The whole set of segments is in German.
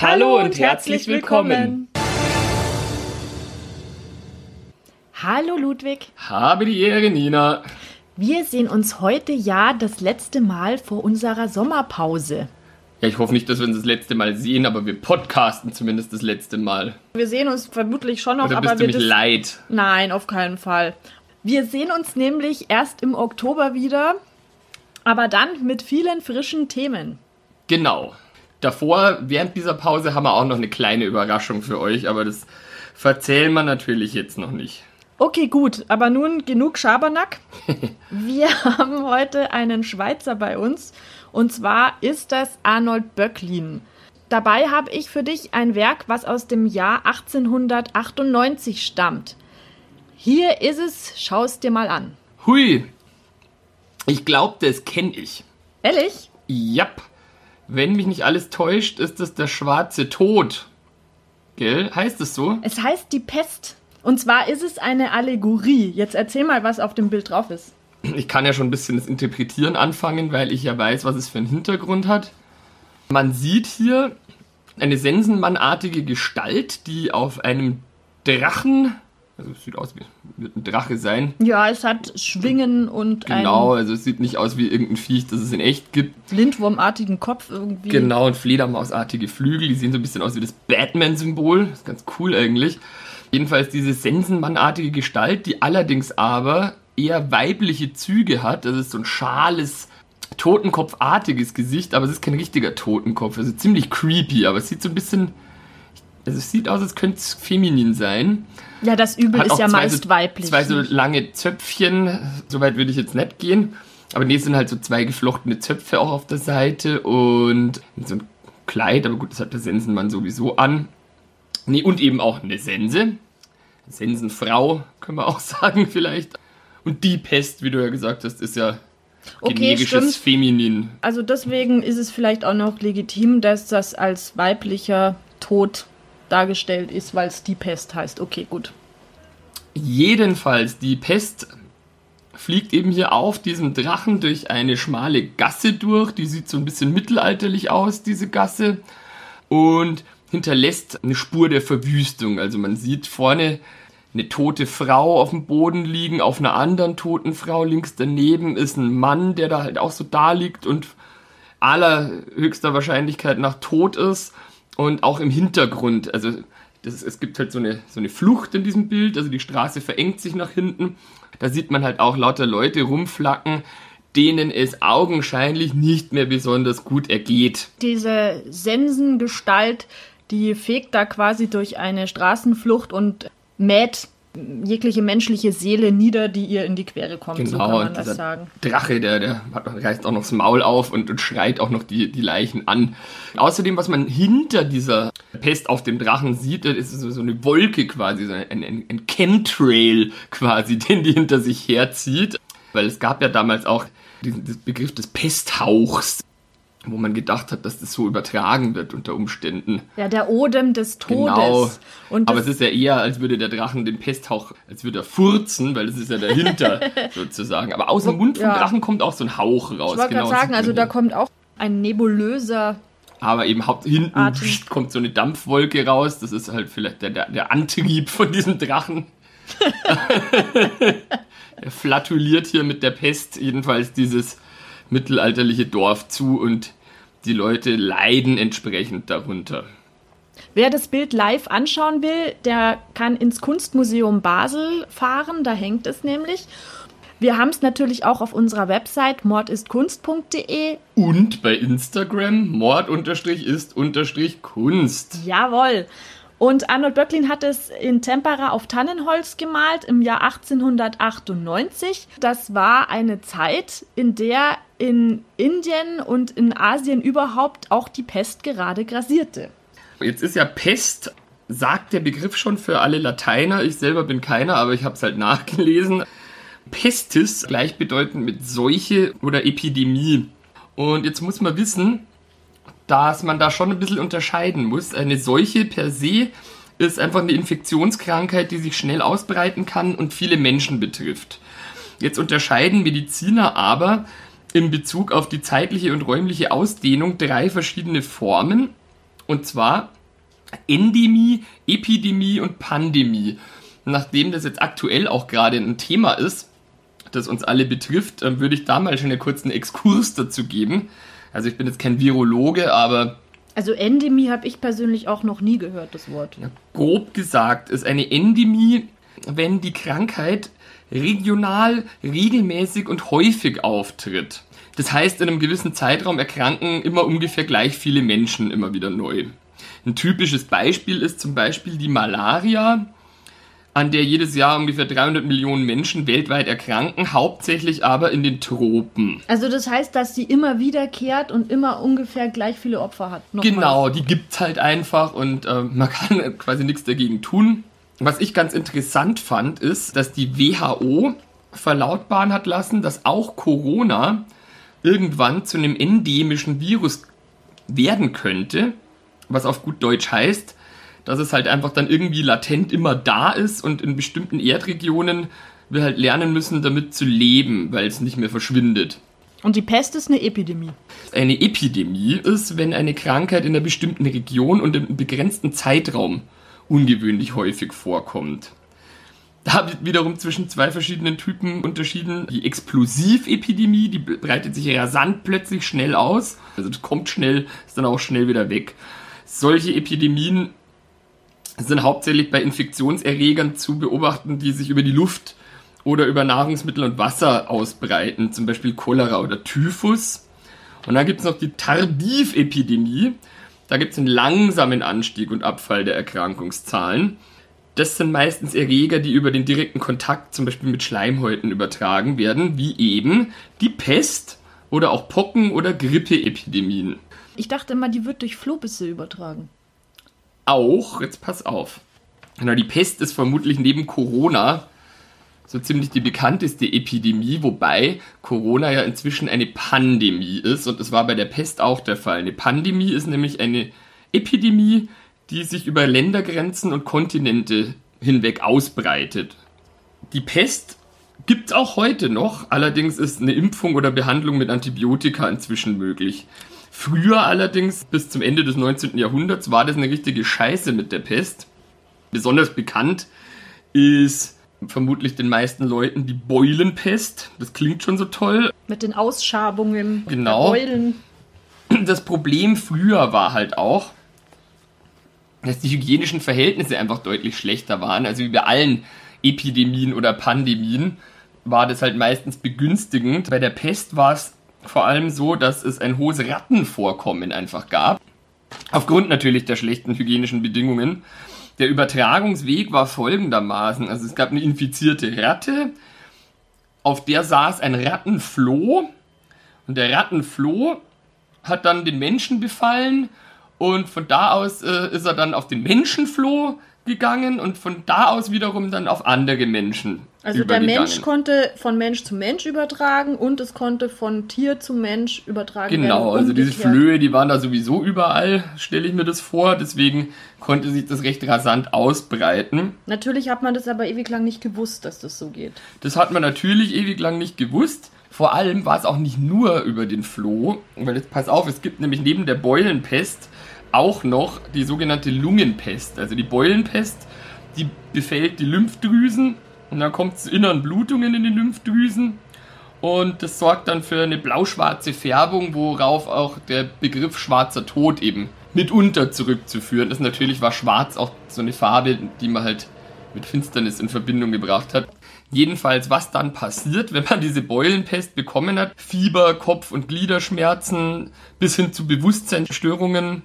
Hallo, und herzlich willkommen. Hallo Ludwig. Habe die Ehre, Nina. Wir sehen uns heute ja das letzte Mal vor unserer Sommerpause. Ja, ich hoffe nicht, dass wir uns das letzte Mal sehen, aber wir podcasten zumindest das letzte Mal. Wir sehen uns vermutlich schon noch, Oder aber bist du wir mich leid? Nein, auf keinen Fall. Wir sehen uns nämlich erst im Oktober wieder, aber dann mit vielen frischen Themen. Genau. Davor, während dieser Pause, haben wir auch noch eine kleine Überraschung für euch, aber das verzählen wir natürlich jetzt noch nicht. Okay, gut, aber nun genug Schabernack. Wir haben heute einen Schweizer bei uns und zwar ist das Arnold Böcklin. Dabei habe ich für dich ein Werk, was aus dem Jahr 1898 stammt. Hier ist es, schau es dir mal an. Hui. Ich glaube, das kenne ich. Ehrlich? Jap. Wenn mich nicht alles täuscht, ist das der schwarze Tod. Gell? Heißt es so? Es heißt die Pest. Und zwar ist es eine Allegorie. Jetzt erzähl mal, was auf dem Bild drauf ist. Ich kann ja schon ein bisschen das Interpretieren anfangen, weil ich ja weiß, was es für einen Hintergrund hat. Man sieht hier eine Sensenmannartige Gestalt, die auf einem Drachen, also es sieht aus wie wird ein Drache sein. Ja, es hat Schwingen und Genau, also es sieht nicht aus wie irgendein Viech, das es in echt gibt. lindwurmartigen Kopf irgendwie. Genau, und Fledermausartige Flügel, die sehen so ein bisschen aus wie das Batman-Symbol. Ist ganz cool eigentlich. Jedenfalls diese Sensenmannartige Gestalt, die allerdings aber eher weibliche Züge hat. Das ist so ein schales, totenkopfartiges Gesicht, aber es ist kein richtiger Totenkopf. Also ziemlich creepy, aber es sieht so ein bisschen. Also es sieht aus, als könnte es feminin sein. Ja, das Übel Hat ist ja meist so, weiblich. Zwei so lange Zöpfchen, soweit würde ich jetzt nicht gehen. Aber nee, es sind halt so zwei geflochtene Zöpfe auch auf der Seite und so ein Kleid, aber gut, das hat der Sensenmann sowieso an. Nee, und eben auch eine Sense. Sensenfrau, können wir auch sagen vielleicht. Und die Pest, wie du ja gesagt hast, ist ja Okay, generisches stimmt. Feminin. Also deswegen ist es vielleicht auch noch legitim, dass das als weiblicher Tod dargestellt ist, weil es die Pest heißt. Okay, gut. Jedenfalls, die Pest fliegt eben hier auf diesem Drachen durch eine schmale Gasse durch. Die sieht so ein bisschen mittelalterlich aus, diese Gasse. Und hinterlässt eine Spur der Verwüstung. Also man sieht vorne eine tote Frau auf dem Boden liegen, auf einer anderen toten Frau links daneben ist ein Mann, der da halt auch so da liegt und allerhöchster Wahrscheinlichkeit nach tot ist und auch im Hintergrund, also das, es gibt halt so eine, so eine Flucht in diesem Bild, also die Straße verengt sich nach hinten, da sieht man halt auch lauter Leute rumflacken, denen es augenscheinlich nicht mehr besonders gut ergeht. Diese Sensengestalt, die fegt da quasi durch eine Straßenflucht und mäht jegliche menschliche Seele nieder, die ihr in die Quere kommt. so kann Genau, man das sagen. Drache, der, der hat, reißt auch noch das Maul auf und, und schreit auch noch die, die Leichen an. Außerdem, was man hinter dieser Pest auf dem Drachen sieht, das ist so, eine Wolke quasi, so ein, ein, ein Chemtrail quasi, den die hinter sich herzieht. Weil es gab ja damals auch diesen Begriff des Pesthauchs, wo man gedacht hat, dass das so übertragen wird unter Umständen. Ja, der Odem des Todes. Genau. Und Aber es ist ja eher, als würde der Drachen den Pesthauch, als würde er furzen, weil es ist ja dahinter sozusagen. Aber aus dem Mund vom Ja. Drachen kommt auch so ein Hauch raus. ich wollte genau, sagen, also da kommt auch ein nebulöser Aber eben haupt, hinten Atem. kommt so eine Dampfwolke raus. Das ist halt vielleicht der, der, der Antrieb von diesem Drachen. er flatuliert hier mit der Pest jedenfalls dieses mittelalterliche Dorf zu und die Leute leiden entsprechend darunter. Wer das Bild live anschauen will, der kann ins Kunstmuseum Basel fahren, da hängt es nämlich. Wir haben es natürlich auch auf unserer Website mordistkunst.de. Und bei Instagram mord-ist-kunst. Jawohl. Und Arnold Böcklin hat es in Tempera auf Tannenholz gemalt im Jahr 1898. Das war eine Zeit, in der in Indien und in Asien überhaupt auch die Pest gerade grassierte. Jetzt ist ja Pest, sagt der Begriff schon für alle Lateiner. Ich selber bin keiner, aber ich habe es halt nachgelesen. Pestis gleichbedeutend mit Seuche oder Epidemie. Und jetzt muss man wissen, dass man da schon ein bisschen unterscheiden muss. Eine Seuche per se ist einfach eine Infektionskrankheit, die sich schnell ausbreiten kann und viele Menschen betrifft. Jetzt unterscheiden Mediziner aber in Bezug auf die zeitliche und räumliche Ausdehnung drei verschiedene Formen. Und zwar Endemie, Epidemie und Pandemie. Nachdem das jetzt aktuell auch gerade ein Thema ist, das uns alle betrifft, würde ich da mal schon einen kurzen Exkurs dazu geben. Also ich bin jetzt kein Virologe, aber also Endemie habe ich persönlich auch noch nie gehört, das Wort. Grob gesagt ist eine Endemie, wenn die Krankheit regional, regelmäßig und häufig auftritt. Das heißt, in einem gewissen Zeitraum erkranken immer ungefähr gleich viele Menschen immer wieder neu. Ein typisches Beispiel ist zum Beispiel die Malaria, an der jedes Jahr ungefähr 300 Millionen Menschen weltweit erkranken, hauptsächlich aber in den Tropen. Also das heißt, dass sie immer wiederkehrt und immer ungefähr gleich viele Opfer hat. Nochmal. Genau, die gibt's halt einfach und äh, man kann quasi nichts dagegen tun. Was ich ganz interessant fand, ist, dass die WHO verlautbaren hat lassen, dass auch Corona irgendwann zu einem endemischen Virus werden könnte, was auf gut Deutsch heißt, dass es halt einfach dann irgendwie latent immer da ist und in bestimmten Erdregionen wir halt lernen müssen, damit zu leben, weil es nicht mehr verschwindet. Und die Pest ist eine Epidemie. Eine Epidemie ist, wenn eine Krankheit in einer bestimmten Region und im begrenzten Zeitraum ungewöhnlich häufig vorkommt. Da wird wiederum zwischen zwei verschiedenen Typen unterschieden. Die Explosivepidemie, die breitet sich rasant plötzlich schnell aus. Also das kommt schnell, ist dann auch schnell wieder weg. Solche Epidemien sind hauptsächlich bei Infektionserregern zu beobachten, die sich über die Luft oder über Nahrungsmittel und Wasser ausbreiten, zum Beispiel Cholera oder Typhus. Und dann gibt es noch die Tardivepidemie. Da gibt es einen langsamen Anstieg und Abfall der Erkrankungszahlen. Das sind meistens Erreger, die über den direkten Kontakt zum Beispiel mit Schleimhäuten übertragen werden, wie eben die Pest oder auch Pocken- oder Grippeepidemien. Ich dachte immer, die wird durch Flohbisse übertragen auch, jetzt pass auf, na, die Pest ist vermutlich neben Corona so ziemlich die bekannteste Epidemie, wobei Corona ja inzwischen eine Pandemie ist und es war bei der Pest auch der Fall. Eine Pandemie ist nämlich eine Epidemie, die sich über Ländergrenzen und Kontinente hinweg ausbreitet. Die Pest gibt es auch heute noch, allerdings ist eine Impfung oder Behandlung mit Antibiotika inzwischen möglich. Früher allerdings, bis zum Ende des 19. Jahrhunderts, war das eine richtige Scheiße mit der Pest. Besonders bekannt ist vermutlich den meisten Leuten die Beulenpest. Das klingt schon so toll. Mit den Ausschabungen. Genau. Beulen. Das Problem früher war halt auch, dass die hygienischen Verhältnisse einfach deutlich schlechter waren. Also wie bei allen Epidemien oder Pandemien war das halt meistens begünstigend. Bei der Pest war es vor allem so, dass es ein hohes Rattenvorkommen einfach gab. Aufgrund natürlich der schlechten hygienischen Bedingungen. Der Übertragungsweg war folgendermaßen. Also es gab eine infizierte Ratte, auf der saß ein Rattenfloh und der Rattenfloh hat dann den Menschen befallen und von da aus äh, ist er dann auf den Menschenfloh gegangen und von da aus wiederum dann auf andere Menschen. Also der Mensch konnte von Mensch zu Mensch übertragen und es konnte von Tier zu Mensch übertragen genau, werden. Genau, also diese Flöhe, die waren da sowieso überall, stelle ich mir das vor. Deswegen konnte sich das recht rasant ausbreiten. Natürlich hat man das aber ewig lang nicht gewusst, dass das so geht. Das hat man natürlich ewig lang nicht gewusst. Vor allem war es auch nicht nur über den Floh, weil jetzt pass auf, es gibt nämlich neben der Beulenpest auch noch die sogenannte Lungenpest. Also die Beulenpest, die befällt die Lymphdrüsen und dann kommt es zu inneren Blutungen in den Lymphdrüsen und das sorgt dann für eine blau-schwarze Färbung, worauf auch der Begriff schwarzer Tod eben mitunter zurückzuführen ist. Natürlich war schwarz auch so eine Farbe, die man halt mit Finsternis in Verbindung gebracht hat. Jedenfalls, was dann passiert, wenn man diese Beulenpest bekommen hat, Fieber, Kopf- und Gliederschmerzen bis hin zu Bewusstseinsstörungen,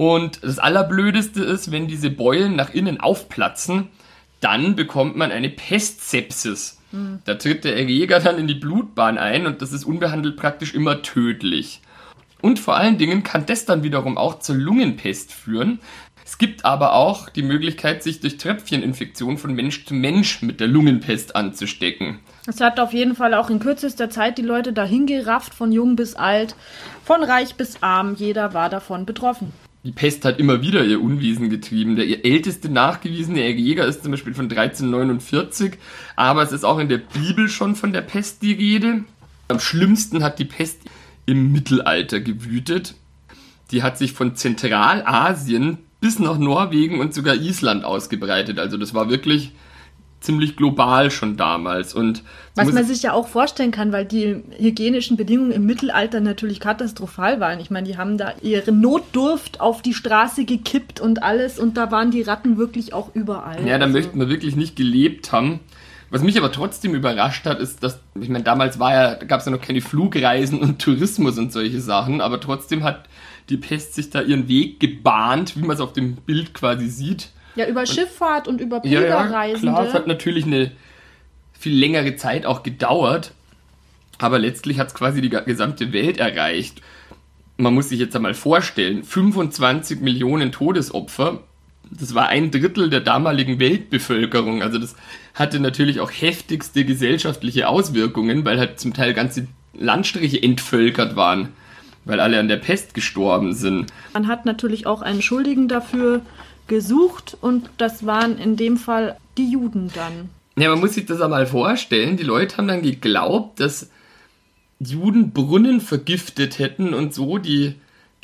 und das Allerblödeste ist, wenn diese Beulen nach innen aufplatzen, dann bekommt man eine Pestsepsis. Mhm. Da tritt der Erreger dann in die Blutbahn ein und das ist unbehandelt praktisch immer tödlich. Und vor allen Dingen kann das dann wiederum auch zur Lungenpest führen. Es gibt aber auch die Möglichkeit, sich durch Tröpfcheninfektion von Mensch zu Mensch mit der Lungenpest anzustecken. Es hat auf jeden Fall auch in kürzester Zeit die Leute dahin gerafft, von jung bis alt, von reich bis arm. Jeder war davon betroffen. Die Pest hat immer wieder ihr Unwesen getrieben. Der älteste nachgewiesene Erreger ist zum Beispiel von 1349, aber es ist auch in der Bibel schon von der Pest die Rede. Am schlimmsten hat die Pest im Mittelalter gewütet. Die hat sich von Zentralasien bis nach Norwegen und sogar Island ausgebreitet. Also das war wirklich ziemlich global schon damals. Und Was man sich ja auch vorstellen kann, weil die hygienischen Bedingungen im Mittelalter natürlich katastrophal waren. Ich meine, die haben da ihre Notdurft auf die Straße gekippt und alles und da waren die Ratten wirklich auch überall. Ja, da also. möchten wir wirklich nicht gelebt haben. Was mich aber trotzdem überrascht hat, ist, dass, ich meine, damals war ja, da gab es ja noch keine Flugreisen und Tourismus und solche Sachen, aber trotzdem hat die Pest sich da ihren Weg gebahnt, wie man es auf dem Bild quasi sieht. Ja, über und, Schifffahrt und über Pilgerreisen. Ja, klar, es hat natürlich eine viel längere Zeit auch gedauert, aber letztlich hat es quasi die gesamte Welt erreicht. Man muss sich jetzt einmal vorstellen, 25 Millionen Todesopfer, das war ein Drittel der damaligen Weltbevölkerung. Also das hatte natürlich auch heftigste gesellschaftliche Auswirkungen, weil halt zum Teil ganze Landstriche entvölkert waren weil alle an der Pest gestorben sind. Man hat natürlich auch einen Schuldigen dafür gesucht und das waren in dem Fall die Juden dann. Ja, man muss sich das einmal vorstellen. Die Leute haben dann geglaubt, dass Juden Brunnen vergiftet hätten und so die,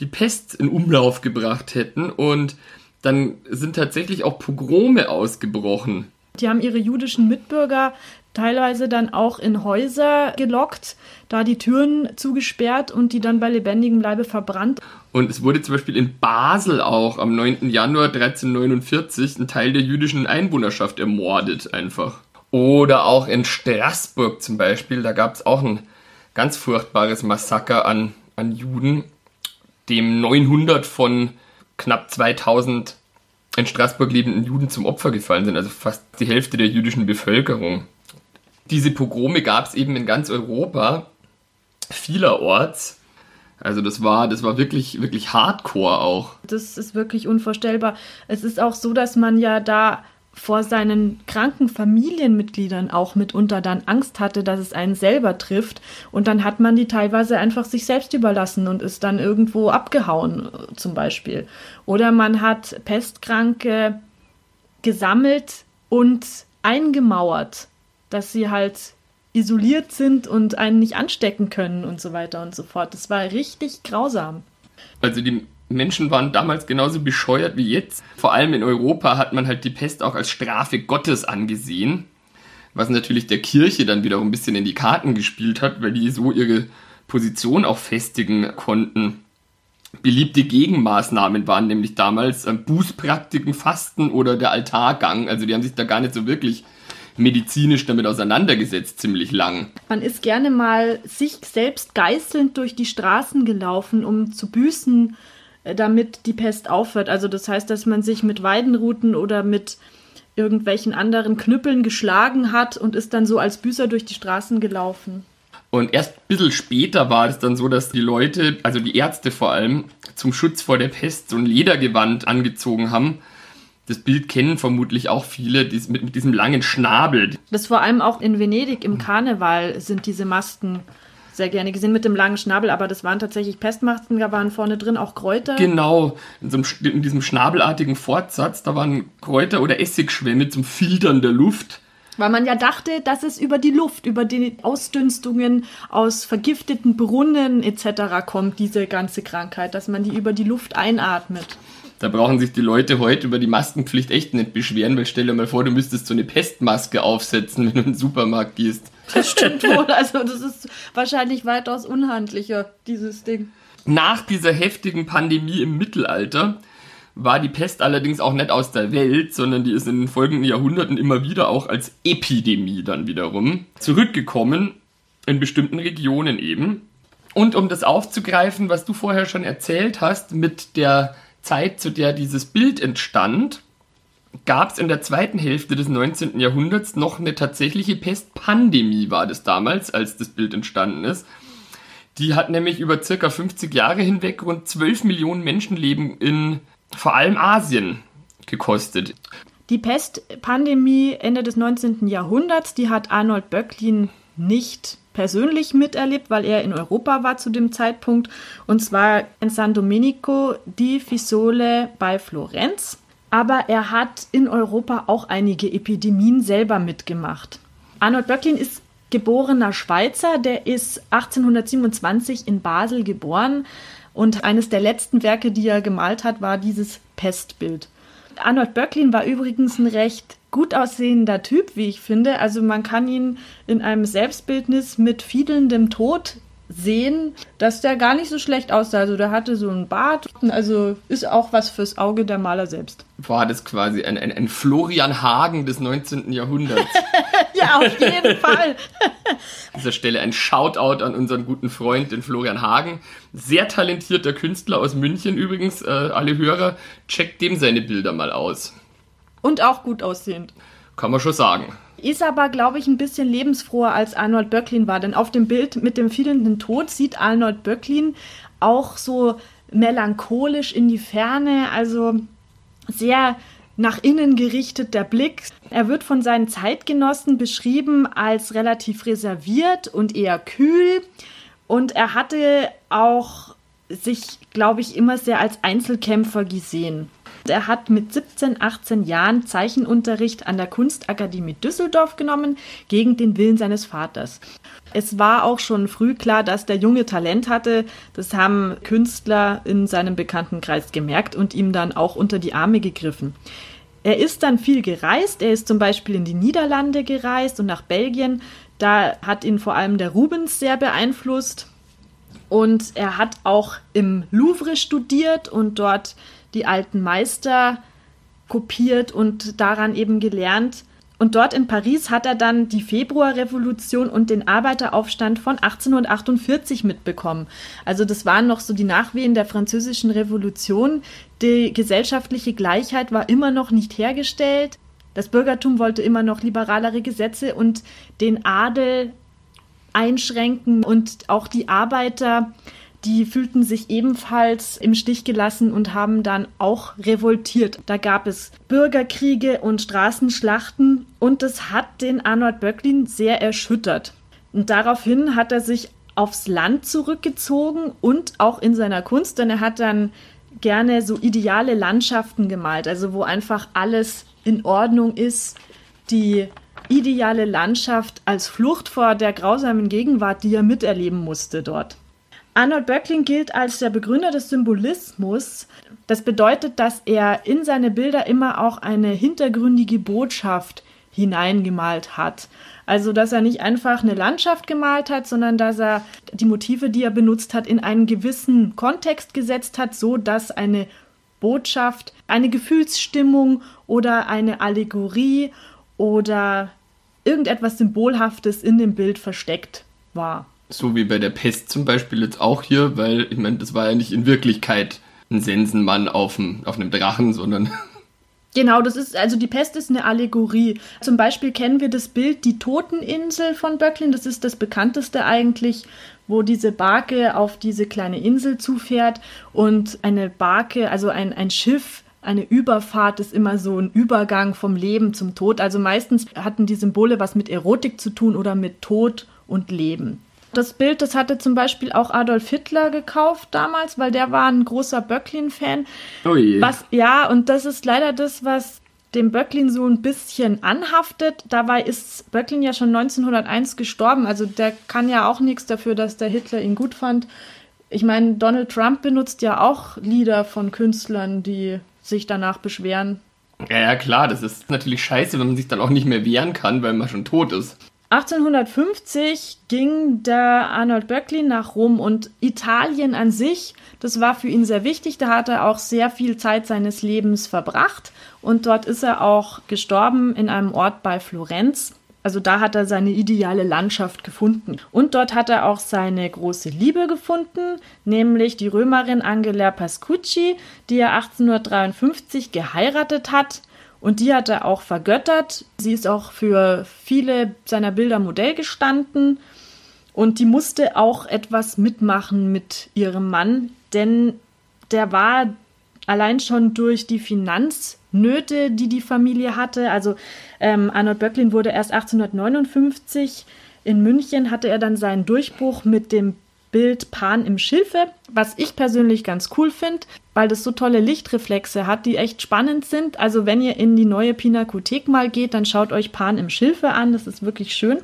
die Pest in Umlauf gebracht hätten. Und dann sind tatsächlich auch Pogrome ausgebrochen. Die haben ihre jüdischen Mitbürger teilweise dann auch in Häuser gelockt, da die Türen zugesperrt und die dann bei lebendigem Leibe verbrannt. Und es wurde zum Beispiel in Basel auch am 9. Januar 1349 ein Teil der jüdischen Einwohnerschaft ermordet einfach. Oder auch in Straßburg zum Beispiel, da gab es auch ein ganz furchtbares Massaker an, an Juden, dem 900 von knapp 2000 in Straßburg lebenden Juden zum Opfer gefallen sind, also fast die Hälfte der jüdischen Bevölkerung diese Pogrome gab es eben in ganz Europa, vielerorts. Also das war, das war wirklich, wirklich Hardcore auch. Das ist wirklich unvorstellbar. Es ist auch so, dass man ja da vor seinen kranken Familienmitgliedern auch mitunter dann Angst hatte, dass es einen selber trifft. Und dann hat man die teilweise einfach sich selbst überlassen und ist dann irgendwo abgehauen, zum Beispiel. Oder man hat Pestkranke gesammelt und eingemauert dass sie halt isoliert sind und einen nicht anstecken können und so weiter und so fort. Das war richtig grausam. Also die Menschen waren damals genauso bescheuert wie jetzt. Vor allem in Europa hat man halt die Pest auch als Strafe Gottes angesehen, was natürlich der Kirche dann wiederum ein bisschen in die Karten gespielt hat, weil die so ihre Position auch festigen konnten. Beliebte Gegenmaßnahmen waren nämlich damals ähm, Bußpraktiken, Fasten oder der Altargang. Also die haben sich da gar nicht so wirklich medizinisch damit auseinandergesetzt, ziemlich lang. Man ist gerne mal sich selbst geißelnd durch die Straßen gelaufen, um zu büßen, äh, damit die Pest aufhört. Also das heißt, dass man sich mit Weidenruten oder mit irgendwelchen anderen Knüppeln geschlagen hat und ist dann so als Büßer durch die Straßen gelaufen. Und erst ein bisschen später war es dann so, dass die Leute, also die Ärzte vor allem, zum Schutz vor der Pest so ein Ledergewand angezogen haben, das Bild kennen vermutlich auch viele, dies, mit, mit diesem langen Schnabel. Das vor allem auch in Venedig im Karneval sind diese Masken sehr gerne gesehen mit dem langen Schnabel, aber das waren tatsächlich Pestmasken, da waren vorne drin auch Kräuter. Genau, in, so einem, in diesem schnabelartigen Fortsatz, da waren Kräuter oder Essigschwämme zum Filtern der Luft. Weil man ja dachte, dass es über die Luft, über die Ausdünstungen aus vergifteten Brunnen etc. kommt, diese ganze Krankheit, dass man die über die Luft einatmet. Da brauchen sich die Leute heute über die Maskenpflicht echt nicht beschweren, weil stell dir mal vor, du müsstest so eine Pestmaske aufsetzen, wenn du in den Supermarkt gehst. Das stimmt wohl. Also das ist wahrscheinlich weitaus unhandlicher, dieses Ding. Nach dieser heftigen Pandemie im Mittelalter war die Pest allerdings auch nicht aus der Welt, sondern die ist in den folgenden Jahrhunderten immer wieder auch als Epidemie dann wiederum zurückgekommen, in bestimmten Regionen eben. Und um das aufzugreifen, was du vorher schon erzählt hast, mit der Zeit, zu der dieses Bild entstand, gab es in der zweiten Hälfte des 19. Jahrhunderts noch eine tatsächliche Pestpandemie, war das damals, als das Bild entstanden ist. Die hat nämlich über circa 50 Jahre hinweg rund 12 Millionen Menschenleben in vor allem Asien gekostet. Die Pestpandemie Ende des 19. Jahrhunderts, die hat Arnold Böcklin nicht persönlich miterlebt, weil er in Europa war zu dem Zeitpunkt, und zwar in San Domenico di Fisole bei Florenz. Aber er hat in Europa auch einige Epidemien selber mitgemacht. Arnold Böcklin ist geborener Schweizer, der ist 1827 in Basel geboren und eines der letzten Werke, die er gemalt hat, war dieses Pestbild. Arnold Böcklin war übrigens ein recht gut aussehender Typ, wie ich finde. Also man kann ihn in einem Selbstbildnis mit fiedelndem Tod sehen, dass der gar nicht so schlecht aussah. Also der hatte so einen Bart, also ist auch was fürs Auge der Maler selbst. War das quasi ein, ein, ein Florian Hagen des 19. Jahrhunderts? ja, auf jeden Fall. An dieser Stelle ein Shoutout an unseren guten Freund, den Florian Hagen. Sehr talentierter Künstler aus München übrigens. Äh, alle Hörer, checkt dem seine Bilder mal aus. Und auch gut aussehend. Kann man schon sagen. Ist aber, glaube ich, ein bisschen lebensfroher als Arnold Böcklin war. Denn auf dem Bild mit dem fehlenden Tod sieht Arnold Böcklin auch so melancholisch in die Ferne, also sehr nach innen gerichtet der Blick. Er wird von seinen Zeitgenossen beschrieben als relativ reserviert und eher kühl. Und er hatte auch sich, glaube ich, immer sehr als Einzelkämpfer gesehen. Er hat mit 17, 18 Jahren Zeichenunterricht an der Kunstakademie Düsseldorf genommen, gegen den Willen seines Vaters. Es war auch schon früh klar, dass der Junge Talent hatte. Das haben Künstler in seinem Bekanntenkreis gemerkt und ihm dann auch unter die Arme gegriffen. Er ist dann viel gereist. Er ist zum Beispiel in die Niederlande gereist und nach Belgien. Da hat ihn vor allem der Rubens sehr beeinflusst. Und er hat auch im Louvre studiert und dort die alten Meister kopiert und daran eben gelernt. Und dort in Paris hat er dann die Februarrevolution und den Arbeiteraufstand von 1848 mitbekommen. Also das waren noch so die Nachwehen der französischen Revolution. Die gesellschaftliche Gleichheit war immer noch nicht hergestellt. Das Bürgertum wollte immer noch liberalere Gesetze und den Adel einschränken und auch die Arbeiter die fühlten sich ebenfalls im Stich gelassen und haben dann auch revoltiert. Da gab es Bürgerkriege und Straßenschlachten und das hat den Arnold Böcklin sehr erschüttert. Und daraufhin hat er sich aufs Land zurückgezogen und auch in seiner Kunst, denn er hat dann gerne so ideale Landschaften gemalt, also wo einfach alles in Ordnung ist, die ideale Landschaft als Flucht vor der grausamen Gegenwart, die er miterleben musste dort. Arnold Böckling gilt als der Begründer des Symbolismus. Das bedeutet, dass er in seine Bilder immer auch eine hintergründige Botschaft hineingemalt hat. Also, dass er nicht einfach eine Landschaft gemalt hat, sondern dass er die Motive, die er benutzt hat, in einen gewissen Kontext gesetzt hat, so dass eine Botschaft, eine Gefühlsstimmung oder eine Allegorie oder irgendetwas Symbolhaftes in dem Bild versteckt war. So wie bei der Pest zum Beispiel jetzt auch hier, weil ich meine, das war ja nicht in Wirklichkeit ein Sensenmann auf, dem, auf einem Drachen, sondern. Genau, das ist, also die Pest ist eine Allegorie. Zum Beispiel kennen wir das Bild Die Toteninsel von Böcklin, das ist das bekannteste eigentlich, wo diese Barke auf diese kleine Insel zufährt und eine Barke, also ein, ein Schiff, eine Überfahrt ist immer so ein Übergang vom Leben zum Tod. Also meistens hatten die Symbole was mit Erotik zu tun oder mit Tod und Leben. Das Bild, das hatte zum Beispiel auch Adolf Hitler gekauft damals, weil der war ein großer Böcklin-Fan. Oh je. Was, ja, und das ist leider das, was dem Böcklin so ein bisschen anhaftet. Dabei ist Böcklin ja schon 1901 gestorben. Also der kann ja auch nichts dafür, dass der Hitler ihn gut fand. Ich meine, Donald Trump benutzt ja auch Lieder von Künstlern, die sich danach beschweren. Ja, ja, klar, das ist natürlich scheiße, wenn man sich dann auch nicht mehr wehren kann, weil man schon tot ist. 1850 ging der Arnold Böcklin nach Rom und Italien an sich, das war für ihn sehr wichtig. Da hat er auch sehr viel Zeit seines Lebens verbracht und dort ist er auch gestorben in einem Ort bei Florenz. Also da hat er seine ideale Landschaft gefunden. Und dort hat er auch seine große Liebe gefunden, nämlich die Römerin Angela Pascucci, die er 1853 geheiratet hat. Und die hat er auch vergöttert. Sie ist auch für viele seiner Bilder Modell gestanden. Und die musste auch etwas mitmachen mit ihrem Mann, denn der war allein schon durch die Finanznöte, die die Familie hatte. Also ähm, Arnold Böcklin wurde erst 1859 in München, hatte er dann seinen Durchbruch mit dem Bild Pan im Schilfe, was ich persönlich ganz cool finde, weil das so tolle Lichtreflexe hat, die echt spannend sind. Also wenn ihr in die neue Pinakothek mal geht, dann schaut euch Pan im Schilfe an, das ist wirklich schön.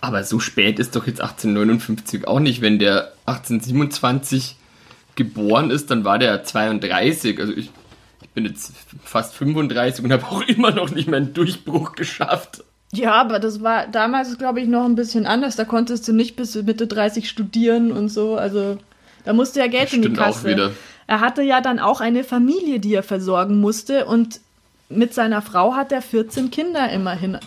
Aber so spät ist doch jetzt 1859 auch nicht, wenn der 1827 geboren ist, dann war der 32. Also ich, bin jetzt fast 35 und habe auch immer noch nicht meinen Durchbruch geschafft. Ja, aber das war damals, glaube ich, noch ein bisschen anders. Da konntest du nicht bis Mitte 30 studieren und so. Also da musste ja Geld das in die Kasse. Auch wieder. Er hatte ja dann auch eine Familie, die er versorgen musste und mit seiner Frau hat er 14 Kinder immerhin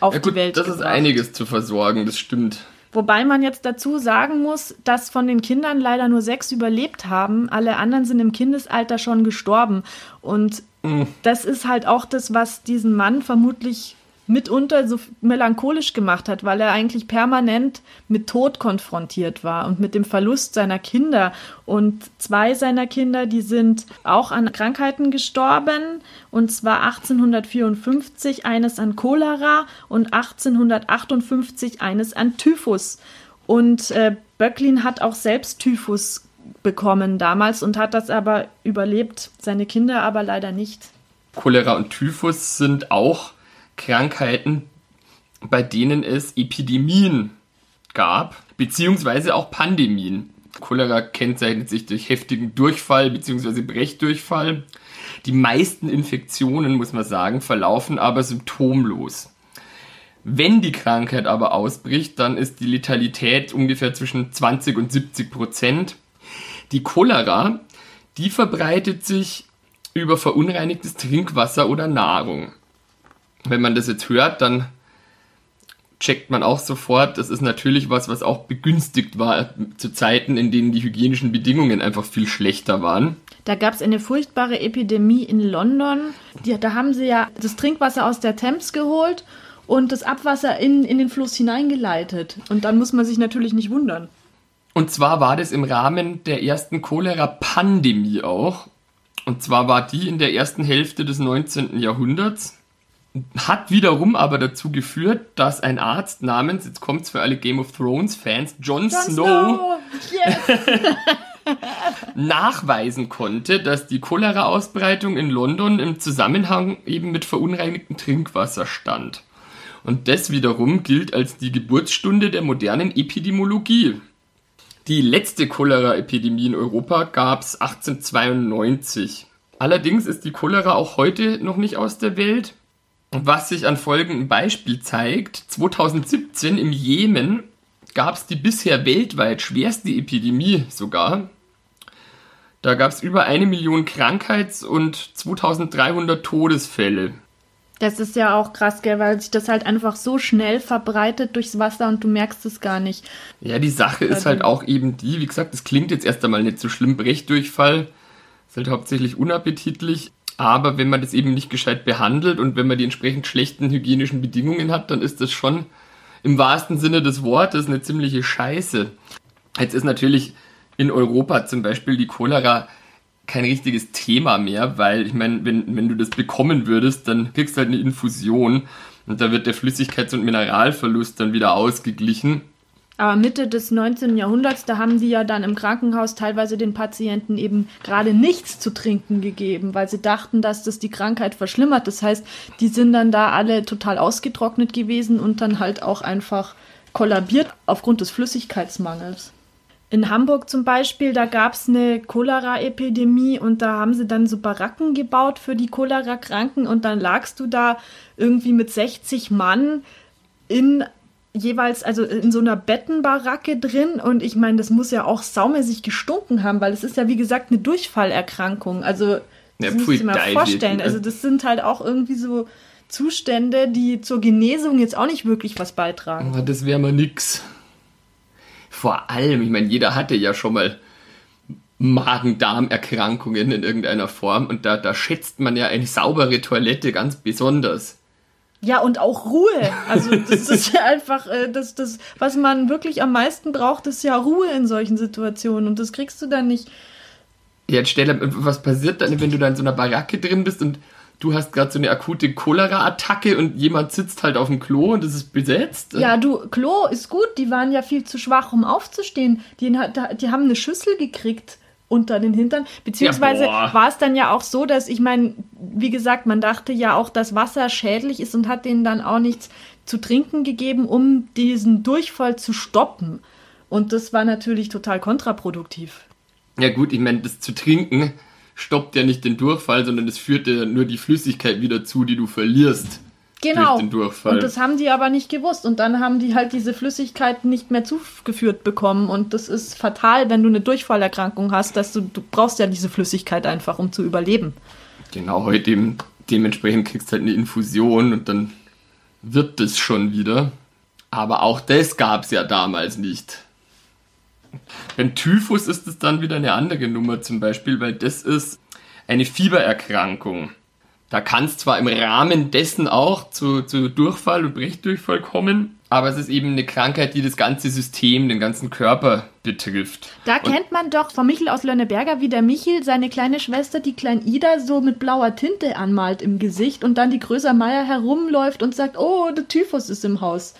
auf ja, gut, die Welt Das gebracht. ist einiges zu versorgen, das stimmt. Wobei man jetzt dazu sagen muss, dass von den Kindern leider nur sechs überlebt haben. Alle anderen sind im Kindesalter schon gestorben. Und mhm. das ist halt auch das, was diesen Mann vermutlich mitunter so melancholisch gemacht hat, weil er eigentlich permanent mit Tod konfrontiert war und mit dem Verlust seiner Kinder. Und zwei seiner Kinder, die sind auch an Krankheiten gestorben, und zwar 1854 eines an Cholera und 1858 eines an Typhus. Und äh, Böcklin hat auch selbst Typhus bekommen damals und hat das aber überlebt, seine Kinder aber leider nicht. Cholera und Typhus sind auch Krankheiten, bei denen es Epidemien gab, beziehungsweise auch Pandemien. Cholera kennzeichnet sich durch heftigen Durchfall bzw. Brechdurchfall. Die meisten Infektionen, muss man sagen, verlaufen aber symptomlos. Wenn die Krankheit aber ausbricht, dann ist die Letalität ungefähr zwischen 20 und 70 Prozent. Die Cholera, die verbreitet sich über verunreinigtes Trinkwasser oder Nahrung wenn man das jetzt hört, dann checkt man auch sofort, das ist natürlich was, was auch begünstigt war zu Zeiten, in denen die hygienischen Bedingungen einfach viel schlechter waren. Da gab es eine furchtbare Epidemie in London. Die, da haben sie ja das Trinkwasser aus der Thames geholt und das Abwasser in, in den Fluss hineingeleitet. Und dann muss man sich natürlich nicht wundern. Und zwar war das im Rahmen der ersten Cholera-Pandemie auch. Und zwar war die in der ersten Hälfte des 19. Jahrhunderts hat wiederum aber dazu geführt, dass ein Arzt namens, jetzt kommt's für alle Game of Thrones Fans, Jon, Jon Snow, Snow. Yes. nachweisen konnte, dass die Cholera-Ausbreitung in London im Zusammenhang eben mit verunreinigtem Trinkwasser stand. Und das wiederum gilt als die Geburtsstunde der modernen Epidemiologie. Die letzte Cholera-Epidemie in Europa gab's 1892. Allerdings ist die Cholera auch heute noch nicht aus der Welt was sich an folgendem Beispiel zeigt. 2017 im Jemen gab es die bisher weltweit schwerste Epidemie sogar. Da gab es über eine Million Krankheits- und 2300 Todesfälle. Das ist ja auch krass, gell, weil sich das halt einfach so schnell verbreitet durchs Wasser und du merkst es gar nicht. Ja, die Sache ist halt auch eben die, wie gesagt, das klingt jetzt erst einmal nicht so schlimm, Brechdurchfall ist halt hauptsächlich unappetitlich, aber wenn man das eben nicht gescheit behandelt und wenn man die entsprechend schlechten hygienischen Bedingungen hat, dann ist das schon im wahrsten Sinne des Wortes eine ziemliche Scheiße. Jetzt ist natürlich in Europa zum Beispiel die Cholera kein richtiges Thema mehr, weil ich meine, wenn, wenn du das bekommen würdest, dann kriegst du halt eine Infusion und da wird der Flüssigkeits- und Mineralverlust dann wieder ausgeglichen. Aber Mitte des 19. Jahrhunderts, da haben sie ja dann im Krankenhaus teilweise den Patienten eben gerade nichts zu trinken gegeben, weil sie dachten, dass das die Krankheit verschlimmert. Das heißt, die sind dann da alle total ausgetrocknet gewesen und dann halt auch einfach kollabiert aufgrund des Flüssigkeitsmangels. In Hamburg zum Beispiel, da gab es eine Cholera-Epidemie und da haben sie dann so Baracken gebaut für die Cholera-Kranken und dann lagst du da irgendwie mit 60 Mann in jeweils also in so einer Bettenbaracke drin und ich meine, das muss ja auch saumäßig gestunken haben, weil es ist ja wie gesagt eine Durchfallerkrankung. Also das ja, muss ich mir vorstellen. Also das sind halt auch irgendwie so Zustände, die zur Genesung jetzt auch nicht wirklich was beitragen. Aber das wäre mal nix. Vor allem, ich meine, jeder hatte ja schon mal Magen-Darm-Erkrankungen in irgendeiner Form und da, da schätzt man ja eine saubere Toilette ganz besonders. Ja, und auch Ruhe. Also das ist ja einfach, äh, das, das, was man wirklich am meisten braucht, ist ja Ruhe in solchen Situationen. Und das kriegst du dann nicht. Jetzt stell dir, was passiert dann, wenn du da in so einer Baracke drin bist und du hast gerade so eine akute Cholera-Attacke und jemand sitzt halt auf dem Klo und es ist besetzt? Ja, du, Klo ist gut, die waren ja viel zu schwach, um aufzustehen. Die, die haben eine Schüssel gekriegt unter den Hintern. Beziehungsweise ja, war es dann ja auch so, dass ich meine, wie gesagt, man dachte ja auch, dass Wasser schädlich ist und hat denen dann auch nichts zu trinken gegeben, um diesen Durchfall zu stoppen. Und das war natürlich total kontraproduktiv. Ja gut, ich meine, das zu trinken stoppt ja nicht den Durchfall, sondern es führt ja nur die Flüssigkeit wieder zu, die du verlierst. Genau. Und das haben die aber nicht gewusst. Und dann haben die halt diese Flüssigkeit nicht mehr zugeführt bekommen. Und das ist fatal, wenn du eine Durchfallerkrankung hast, dass du, du brauchst ja diese Flüssigkeit einfach, um zu überleben. Genau, heute eben dementsprechend kriegst du halt eine Infusion und dann wird das schon wieder. Aber auch das gab es ja damals nicht. Beim Typhus ist es dann wieder eine andere Nummer zum Beispiel, weil das ist eine Fiebererkrankung. Da kann es zwar im Rahmen dessen auch zu, zu Durchfall und Brechdurchfall kommen, aber es ist eben eine Krankheit, die das ganze System, den ganzen Körper betrifft. Da und kennt man doch von Michel aus Lönneberger, wie der Michel seine kleine Schwester, die Klein Ida, so mit blauer Tinte anmalt im Gesicht und dann die Größer Meier herumläuft und sagt, oh, der Typhus ist im Haus.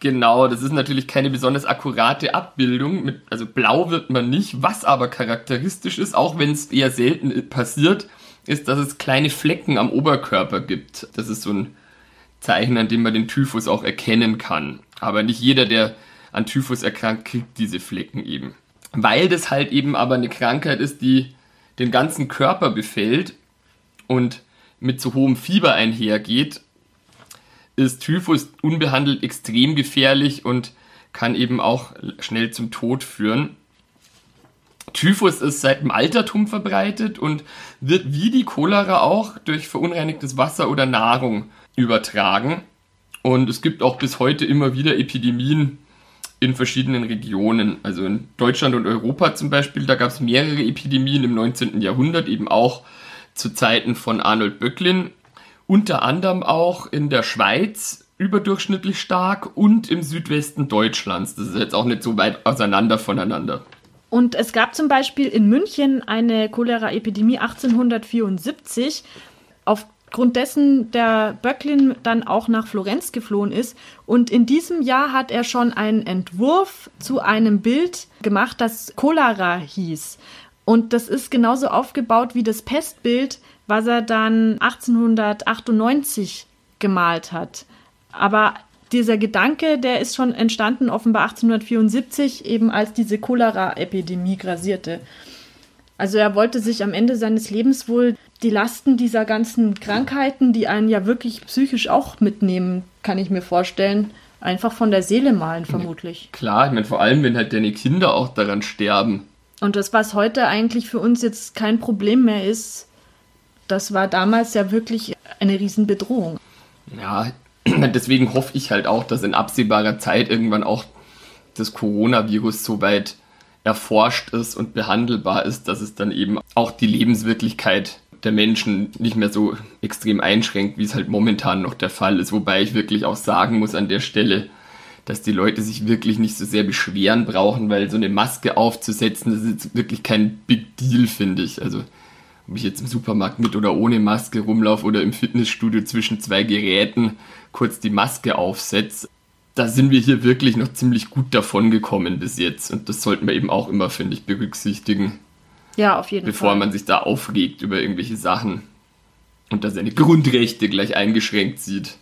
Genau, das ist natürlich keine besonders akkurate Abbildung. Mit, also blau wird man nicht. Was aber charakteristisch ist, auch wenn es eher selten passiert, ist, dass es kleine Flecken am Oberkörper gibt. Das ist so ein Zeichen, an dem man den Typhus auch erkennen kann. Aber nicht jeder, der an Typhus erkrankt, kriegt diese Flecken eben. Weil das halt eben aber eine Krankheit ist, die den ganzen Körper befällt und mit so hohem Fieber einhergeht, ist Typhus unbehandelt extrem gefährlich und kann eben auch schnell zum Tod führen. Typhus ist seit dem Altertum verbreitet und wird wie die Cholera auch durch verunreinigtes Wasser oder Nahrung übertragen. Und es gibt auch bis heute immer wieder Epidemien in verschiedenen Regionen. Also in Deutschland und Europa zum Beispiel, da gab es mehrere Epidemien im 19. Jahrhundert, eben auch zu Zeiten von Arnold Böcklin. Unter anderem auch in der Schweiz überdurchschnittlich stark und im Südwesten Deutschlands. Das ist jetzt auch nicht so weit auseinander voneinander. Und es gab zum Beispiel in München eine Cholera-Epidemie 1874, aufgrund dessen der Böcklin dann auch nach Florenz geflohen ist. Und in diesem Jahr hat er schon einen Entwurf zu einem Bild gemacht, das Cholera hieß. Und das ist genauso aufgebaut wie das Pestbild, was er dann 1898 gemalt hat. Aber dieser Gedanke, der ist schon entstanden, offenbar 1874, eben als diese Cholera-Epidemie grasierte. Also er wollte sich am Ende seines Lebens wohl die Lasten dieser ganzen Krankheiten, die einen ja wirklich psychisch auch mitnehmen, kann ich mir vorstellen, einfach von der Seele malen, vermutlich. Klar, ich meine, vor allem, wenn halt deine Kinder auch daran sterben. Und das, was heute eigentlich für uns jetzt kein Problem mehr ist, das war damals ja wirklich eine Riesenbedrohung. Ja, deswegen hoffe ich halt auch, dass in absehbarer Zeit irgendwann auch das Coronavirus so weit erforscht ist und behandelbar ist, dass es dann eben auch die Lebenswirklichkeit der Menschen nicht mehr so extrem einschränkt, wie es halt momentan noch der Fall ist. Wobei ich wirklich auch sagen muss an der Stelle, dass die Leute sich wirklich nicht so sehr beschweren brauchen, weil so eine Maske aufzusetzen, das ist jetzt wirklich kein Big Deal, finde ich. Also ob ich jetzt im Supermarkt mit oder ohne Maske rumlaufe oder im Fitnessstudio zwischen zwei Geräten kurz die Maske aufsetze, da sind wir hier wirklich noch ziemlich gut davon gekommen bis jetzt. Und das sollten wir eben auch immer, finde ich, berücksichtigen. Ja, auf jeden bevor Fall. Bevor man sich da aufregt über irgendwelche Sachen und da seine Grundrechte gleich eingeschränkt sieht.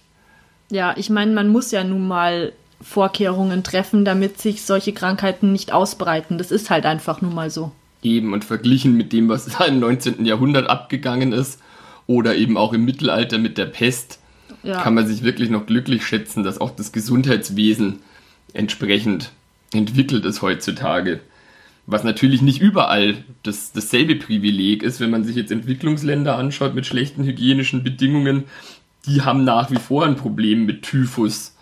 Ja, ich meine, man muss ja nun mal Vorkehrungen treffen, damit sich solche Krankheiten nicht ausbreiten. Das ist halt einfach nun mal so eben und verglichen mit dem, was im 19. Jahrhundert abgegangen ist oder eben auch im Mittelalter mit der Pest, ja. kann man sich wirklich noch glücklich schätzen, dass auch das Gesundheitswesen entsprechend entwickelt ist heutzutage. Was natürlich nicht überall das, dasselbe Privileg ist, wenn man sich jetzt Entwicklungsländer anschaut mit schlechten hygienischen Bedingungen, die haben nach wie vor ein Problem mit Typhus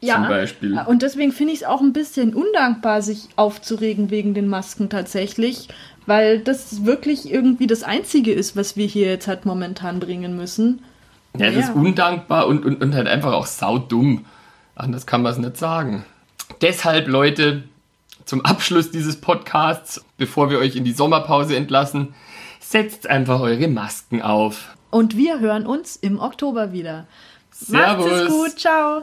ja, zum Beispiel. Und deswegen finde ich es auch ein bisschen undankbar, sich aufzuregen wegen den Masken tatsächlich, weil das wirklich irgendwie das Einzige ist, was wir hier jetzt halt momentan bringen müssen. Ja, es Ja. ist undankbar und, und, und halt einfach auch saudumm. Anders kann man es nicht sagen. Deshalb, Leute, zum Abschluss dieses Podcasts, bevor wir euch in die Sommerpause entlassen, setzt einfach eure Masken auf. Und wir hören uns im Oktober wieder. Macht es Servus. gut, ciao.